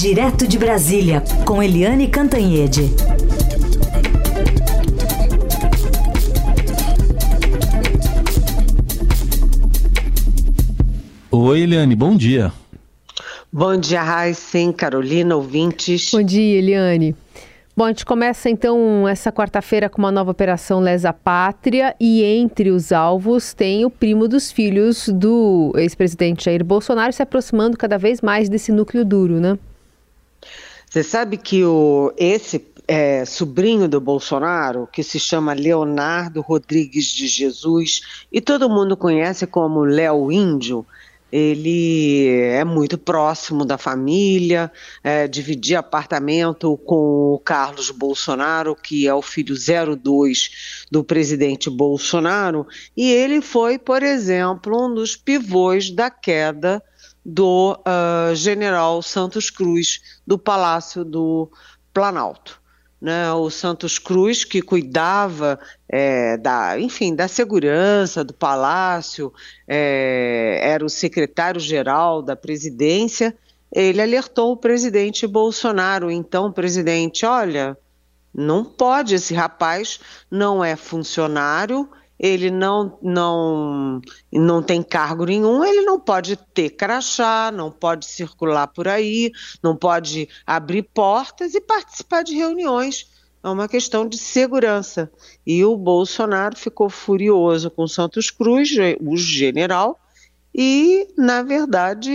Direto de Brasília, com Eliane Cantanhede. Oi, Eliane, bom dia. Bom dia, Raíssen, Carolina, ouvintes. Bom dia, Eliane. Bom, a gente começa então essa quarta-feira com uma nova operação Lesa Pátria e entre os alvos tem o primo dos filhos do ex-presidente Jair Bolsonaro se aproximando cada vez mais desse núcleo duro, né? Você sabe que o, esse é, sobrinho do Bolsonaro, que se chama Leonardo Rodrigues de Jesus, e todo mundo conhece como Léo Índio, ele é muito próximo da família, é, dividia apartamento com o Carlos Bolsonaro, que é o filho 02 do presidente Bolsonaro, e ele foi, por exemplo, um dos pivôs da queda do uh, general Santos Cruz, do Palácio do Planalto né, o Santos Cruz, que cuidava é, da, enfim, da segurança do palácio, é, era o secretário-geral da presidência, ele alertou o presidente Bolsonaro, então, presidente, olha, não pode, esse rapaz não é funcionário, ele não, não, não tem cargo nenhum, ele não pode ter crachá, não pode circular por aí, não pode abrir portas e participar de reuniões. É uma questão de segurança. E o Bolsonaro ficou furioso com Santos Cruz, o general, e, na verdade,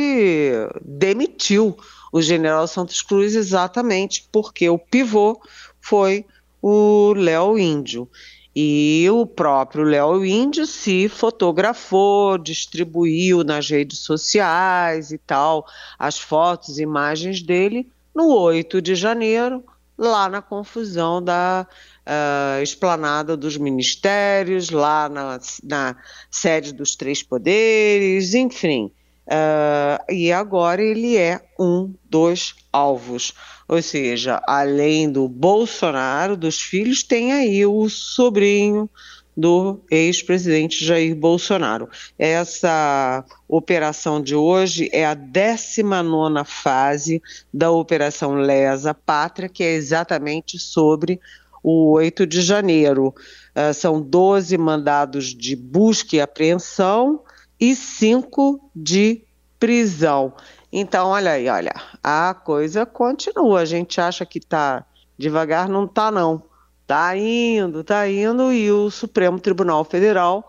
demitiu o general Santos Cruz exatamente porque o pivô foi o Léo Índio. E o próprio Léo Índio se fotografou, distribuiu nas redes sociais e tal, as fotos, imagens dele, no 8 de janeiro, lá na confusão da uh, esplanada dos ministérios, lá na, na, sede dos três poderes, enfim. Uh, e agora ele é um dos alvos. Ou seja, além do Bolsonaro, dos filhos, tem aí o sobrinho do ex-presidente Jair Bolsonaro. Essa operação de hoje é a 19 fase da Operação Lesa Pátria, que é exatamente sobre o 8 de janeiro. Uh, são 12 mandados de busca e apreensão e 5 de prisão. Então, olha aí, olha, a coisa continua. A gente acha que está devagar, não está não. Está indo, está indo e o Supremo Tribunal Federal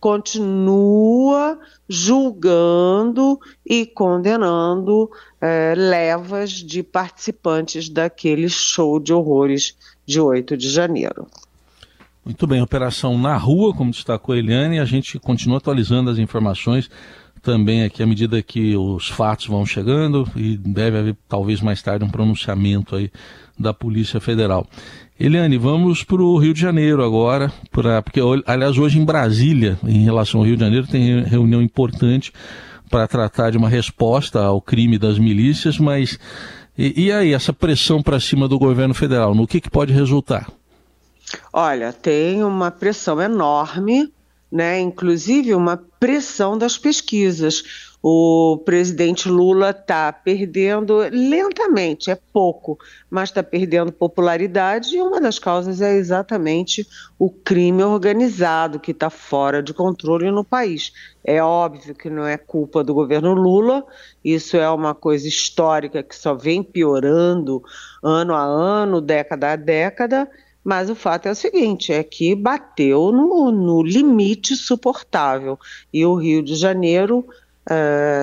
continua julgando e condenando é, levas de participantes daquele show de horrores de 8 de janeiro. Muito bem, operação na rua, como destacou a Eliane, a gente continua atualizando as informações também aqui à medida que os fatos vão chegando e deve haver talvez mais tarde um pronunciamento aí da Polícia Federal. Eliane, vamos para o Rio de Janeiro agora, pra, porque aliás hoje em Brasília, em relação ao Rio de Janeiro, tem reunião importante para tratar de uma resposta ao crime das milícias, mas e, e aí essa pressão para cima do governo federal, no que, que pode resultar? Olha, tem uma pressão enorme né? Inclusive uma pressão das pesquisas. O presidente Lula está perdendo lentamente, é pouco, mas está perdendo popularidade e uma das causas é exatamente o crime organizado que está fora de controle no país. É óbvio que não é culpa do governo Lula, isso é uma coisa histórica que só vem piorando ano a ano, década a década, mas o fato é o seguinte: é que bateu no, no limite suportável. E o Rio de Janeiro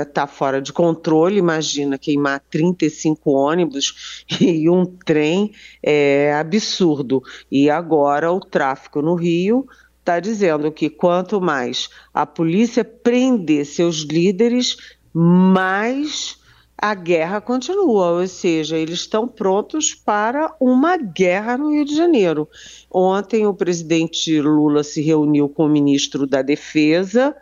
está uh, fora de controle. Imagina queimar 35 ônibus e um trem é absurdo. E agora o tráfico no Rio está dizendo que quanto mais a polícia prender seus líderes, mais a guerra continua, ou seja, eles estão prontos para uma guerra no Rio de Janeiro. Ontem o presidente Lula se reuniu com o ministro da Defesa,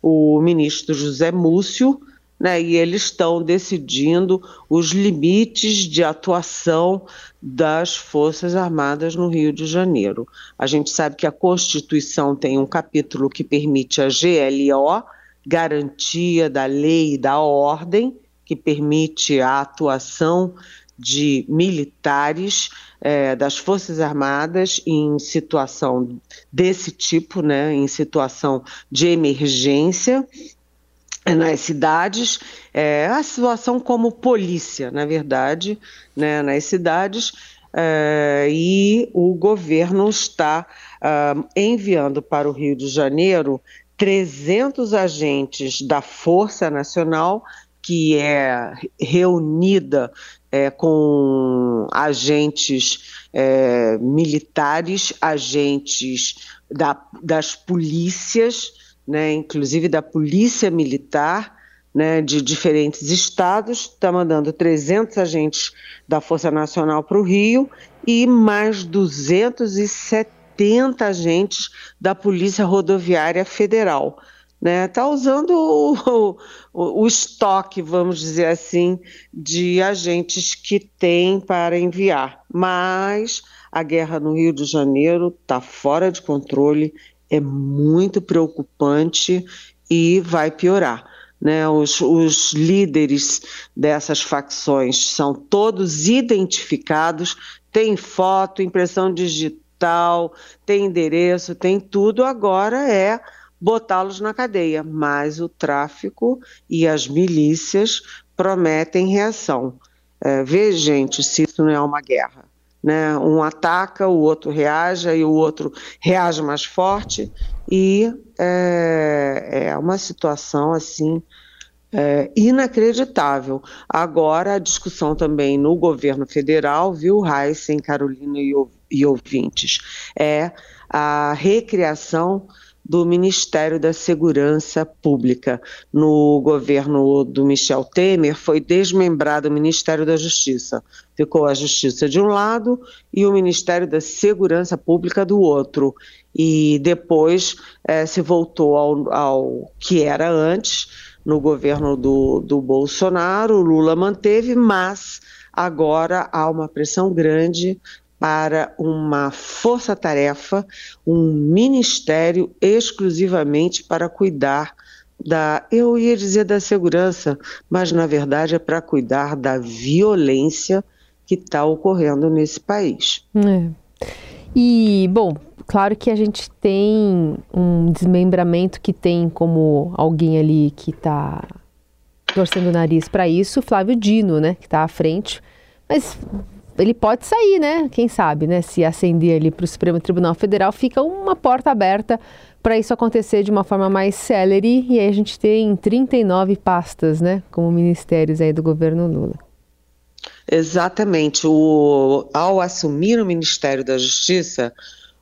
o ministro José Múcio, né, e eles estão decidindo os limites de atuação das Forças Armadas no Rio de Janeiro. A gente sabe que a Constituição tem um capítulo que permite a GLO, garantia da lei e da ordem, que permite a atuação de militares é, das Forças Armadas em situação desse tipo, né, em situação de emergência nas cidades, é, a situação como polícia, na verdade, né, nas cidades, é, e o governo está uh, enviando para o Rio de Janeiro 300 agentes da Força Nacional, que é reunida é, com agentes é, militares, agentes da, das polícias, né, inclusive da polícia militar, né, de diferentes estados, está mandando 300 agentes da Força Nacional para o Rio e mais 270 agentes da Polícia Rodoviária Federal né? Está usando o, o, o, estoque, vamos dizer assim, de agentes que tem para enviar. Mas a guerra no Rio de Janeiro está fora de controle, é muito preocupante e vai piorar. Né, os, os, líderes dessas facções são todos identificados, tem foto, impressão digital, tem endereço, tem tudo. Agora é botá-los na cadeia, mas o tráfico e as milícias prometem reação. É, vê, gente, se isso não é uma guerra. Né? Um ataca, o outro reage, e o outro reage mais forte, e é, é uma situação assim é, inacreditável. Agora, a discussão também no governo federal, viu, Heisen, Carolina e, ouvintes, é a recriação do Ministério da Segurança Pública. No governo do Michel Temer, foi desmembrado o Ministério da Justiça. Ficou a Justiça de um lado e o Ministério da Segurança Pública do outro. E depois eh, se voltou ao, ao que era antes, no governo do, do Bolsonaro, o Lula manteve, mas agora há uma pressão grande para uma força-tarefa, um ministério exclusivamente para cuidar da, eu ia dizer da segurança, mas na verdade é para cuidar da violência que está ocorrendo nesse país. É. E, bom, claro que a gente tem um desmembramento que tem como alguém ali que está torcendo o nariz para isso, Flávio Dino, né, que está à frente. Mas ele pode sair, né? Quem sabe, né? Se ascender ali para o Supremo Tribunal Federal, fica uma porta aberta para isso acontecer de uma forma mais célere. E aí a gente tem 39 pastas, né? Como ministérios aí do governo Lula. Exatamente. O, ao assumir o Ministério da Justiça,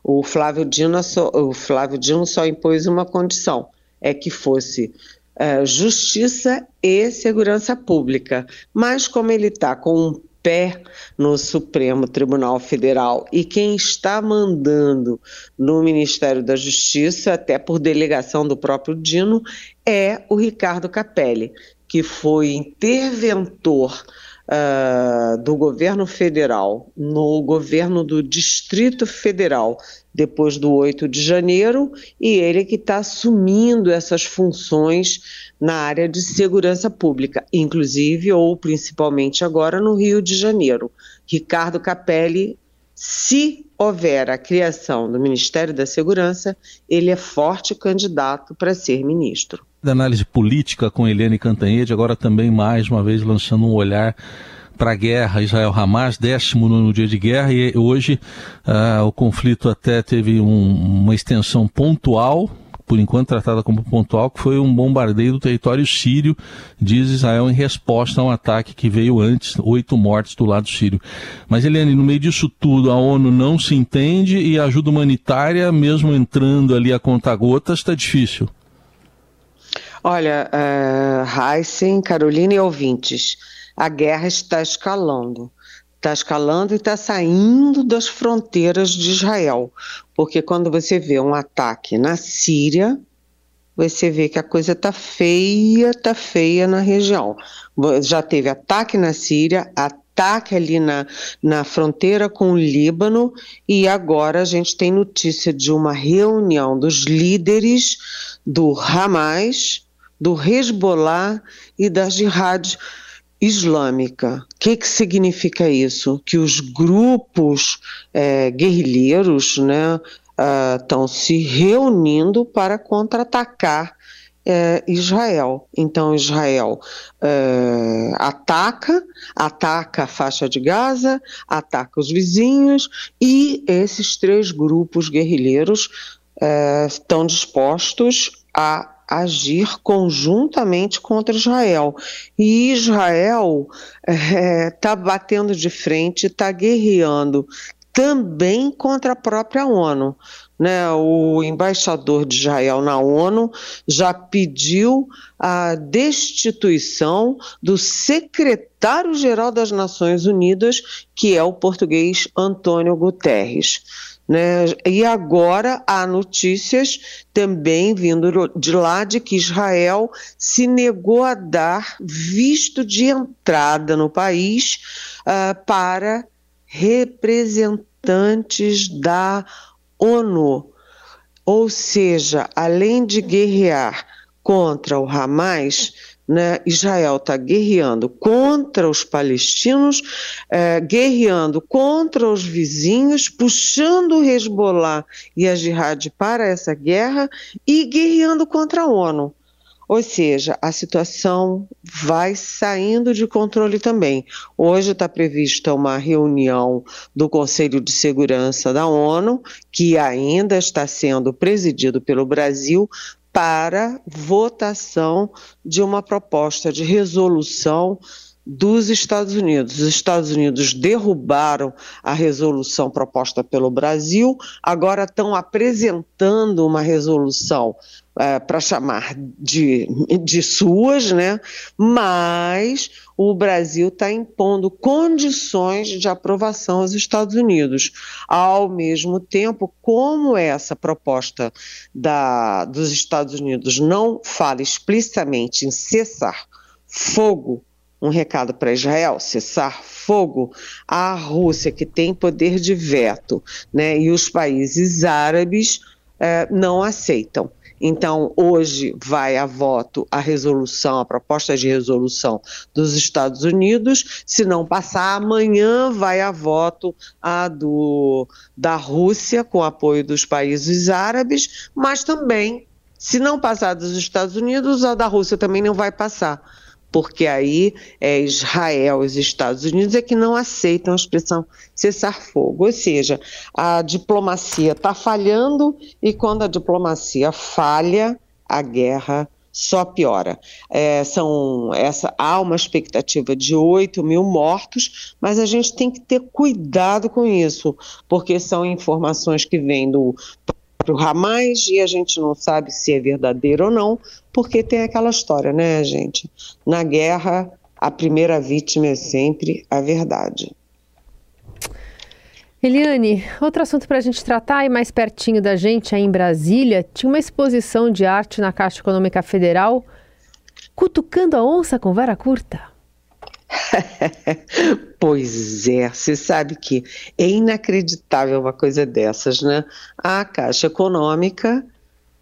o Flávio Dino só, o Flávio Dino só impôs uma condição, é que fosse é, justiça e segurança pública. Mas como ele está com um pé no Supremo Tribunal Federal. E quem está mandando no Ministério da Justiça, até por delegação do próprio Dino, é o Ricardo Capelli, que foi interventor uh, do governo federal no governo do Distrito Federal depois do 8 de janeiro e ele que está assumindo essas funções na área de segurança pública, inclusive ou principalmente agora no Rio de Janeiro. Ricardo Capelli, se houver a criação do Ministério da Segurança, ele é forte candidato para ser ministro. Da análise política com Eliane Cantanhede, agora também mais uma vez lançando um olhar para a guerra Israel-Hamas, 19 dia de guerra, e hoje uh, o conflito até teve um, uma extensão pontual, por enquanto tratada como pontual, que foi um bombardeio do território sírio, diz Israel, em resposta a um ataque que veio antes, oito mortes do lado sírio. Mas, Eliane, no meio disso tudo, a ONU não se entende e a ajuda humanitária, mesmo entrando ali a conta-gotas, está difícil. Olha, uh, Carolina e ouvintes, a guerra está escalando. Está escalando e está saindo das fronteiras de Israel. Porque quando você vê um ataque na Síria, você vê que a coisa está feia, está feia na região. Já teve ataque na Síria, ataque ali na, na fronteira com o Líbano, e agora a gente tem notícia de uma reunião dos líderes do Hamas, do Hezbollah e da Jihad islâmica. O que, que significa isso? Que os grupos é, guerrilheiros né, estão uh, se reunindo para contra-atacar é, Israel. Então, Israel é, ataca, ataca a faixa de Gaza, ataca os vizinhos, e esses três grupos guerrilheiros é, estão dispostos a agir conjuntamente contra Israel. E Israel está é, batendo de frente, está guerreando também contra a própria ONU. Né, o embaixador de Israel na ONU já pediu a destituição do secretário-geral das Nações Unidas, que é o português Antônio Guterres. Né? E agora há notícias também vindo de lá de que Israel se negou a dar visto de entrada no país uh, para representantes da ONU. Ou seja, além de guerrear contra o Hamas, né, Israel está guerreando contra os palestinos, é, guerreando contra os vizinhos, puxando o Hezbollah e a Jihad para essa guerra e guerreando contra a ONU. Ou seja, a situação vai saindo de controle também. Hoje está prevista uma reunião do Conselho de Segurança da ONU, que ainda está sendo presidido pelo Brasil, para votação de uma proposta de resolução dos Estados Unidos. Os Estados Unidos derrubaram a resolução proposta pelo Brasil, agora estão apresentando uma resolução é, para chamar de, de suas, né? mas o Brasil está impondo condições de aprovação aos Estados Unidos. Ao mesmo tempo, como essa proposta da, dos Estados Unidos não fala explicitamente em cessar fogo um recado para Israel: cessar fogo. A Rússia, que tem poder de veto, né, e os países árabes eh, não aceitam. Então, hoje vai a voto a resolução, a proposta de resolução dos Estados Unidos. Se não passar, amanhã vai a voto a do, da Rússia, com apoio dos países árabes, mas também, se não passar dos Estados Unidos, a da Rússia também não vai passar porque aí é Israel e os Estados Unidos é que não aceitam a expressão cessar fogo. Ou seja, a diplomacia está falhando e quando a diplomacia falha, a guerra só piora. É, são, essa, há uma expectativa de 8 mil mortos, mas a gente tem que ter cuidado com isso, porque são informações que vêm do para o Hamas e a gente não sabe se é verdadeiro ou não, porque tem aquela história, né, gente? Na guerra, a primeira vítima é sempre a verdade. Eliane, outro assunto para a gente tratar e mais pertinho da gente, aí em Brasília, tinha uma exposição de arte na Caixa Econômica Federal, cutucando a onça com vara curta. pois é, você sabe que é inacreditável uma coisa dessas, né? A Caixa Econômica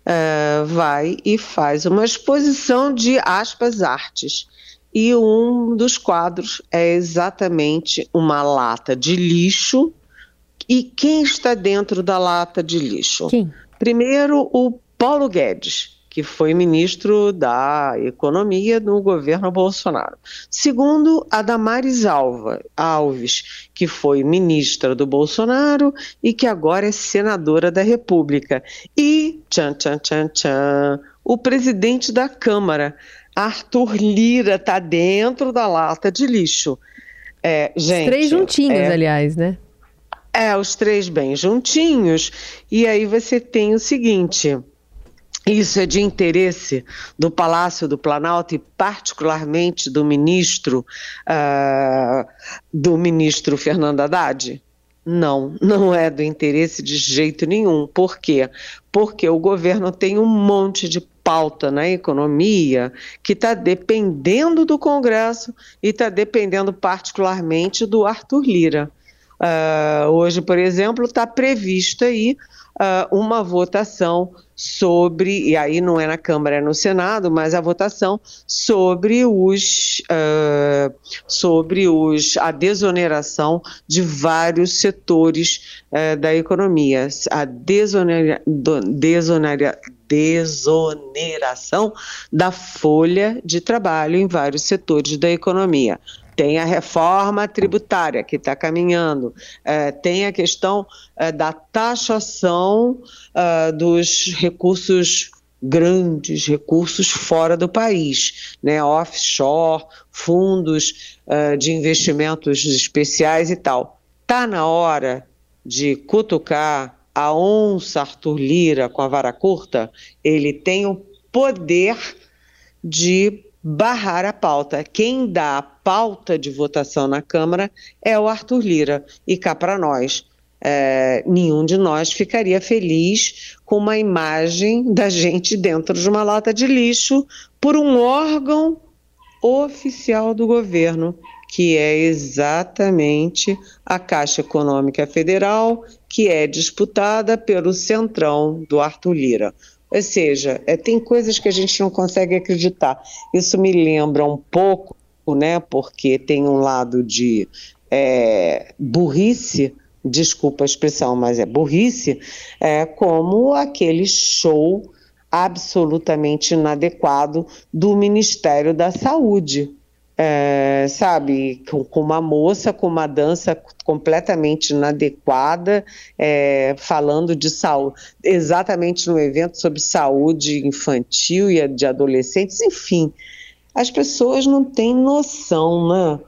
uh, vai e faz uma exposição de aspas artes. E um dos quadros é exatamente uma lata de lixo. E quem está dentro da lata de lixo? Quem? Primeiro, o Paulo Guedes que foi ministro da Economia no governo Bolsonaro. Segundo, a Damares Alva, Alves, que foi ministra do Bolsonaro e que agora é senadora da República. E, tchan, tchan, tchan, tchan, o presidente da Câmara, Arthur Lira, está dentro da lata de lixo. É, gente, os três juntinhos, é, aliás, né? É, os três bem juntinhos. E aí você tem o seguinte isso é de interesse do Palácio do Planalto e particularmente do ministro uh, do ministro Fernando Haddad? Não, não é do interesse de jeito nenhum. Por quê? Porque o governo tem um monte de pauta na economia que está dependendo do Congresso e está dependendo particularmente do Arthur Lira. Uh, hoje, por exemplo, está prevista aí uh, uma votação sobre, e aí não é na Câmara, é no Senado, mas a votação sobre os uh, sobre os a desoneração de vários setores da economia, a desonera, desonera, desoneração da folha de trabalho em vários setores da economia. Tem a reforma tributária que está caminhando, é, tem a questão é, da taxação é, dos recursos grandes, recursos fora do país, né, offshore, fundos uh, de investimentos especiais e tal. Está na hora de cutucar a onça Arthur Lira com a vara curta? Ele tem o poder de barrar a pauta. Quem dá a pauta de votação na Câmara é o Arthur Lira. E cá para nós, é, nenhum de nós ficaria feliz com uma imagem da gente dentro de uma lata de lixo por um órgão oficial do governo, que é exatamente a Caixa Econômica Federal, que é disputada pelo Centrão do Arthur Lira. Ou seja, é, tem coisas que a gente não consegue acreditar. Isso me lembra um pouco, né, porque tem um lado de é, burrice, desculpa a expressão, mas é burrice, é, como aquele show absolutamente inadequado do Ministério da Saúde é, sabe, com, com, uma moça com uma dança completamente inadequada, é, falando de saúde, exatamente no evento sobre saúde infantil e de adolescentes, enfim. As pessoas não têm noção, né?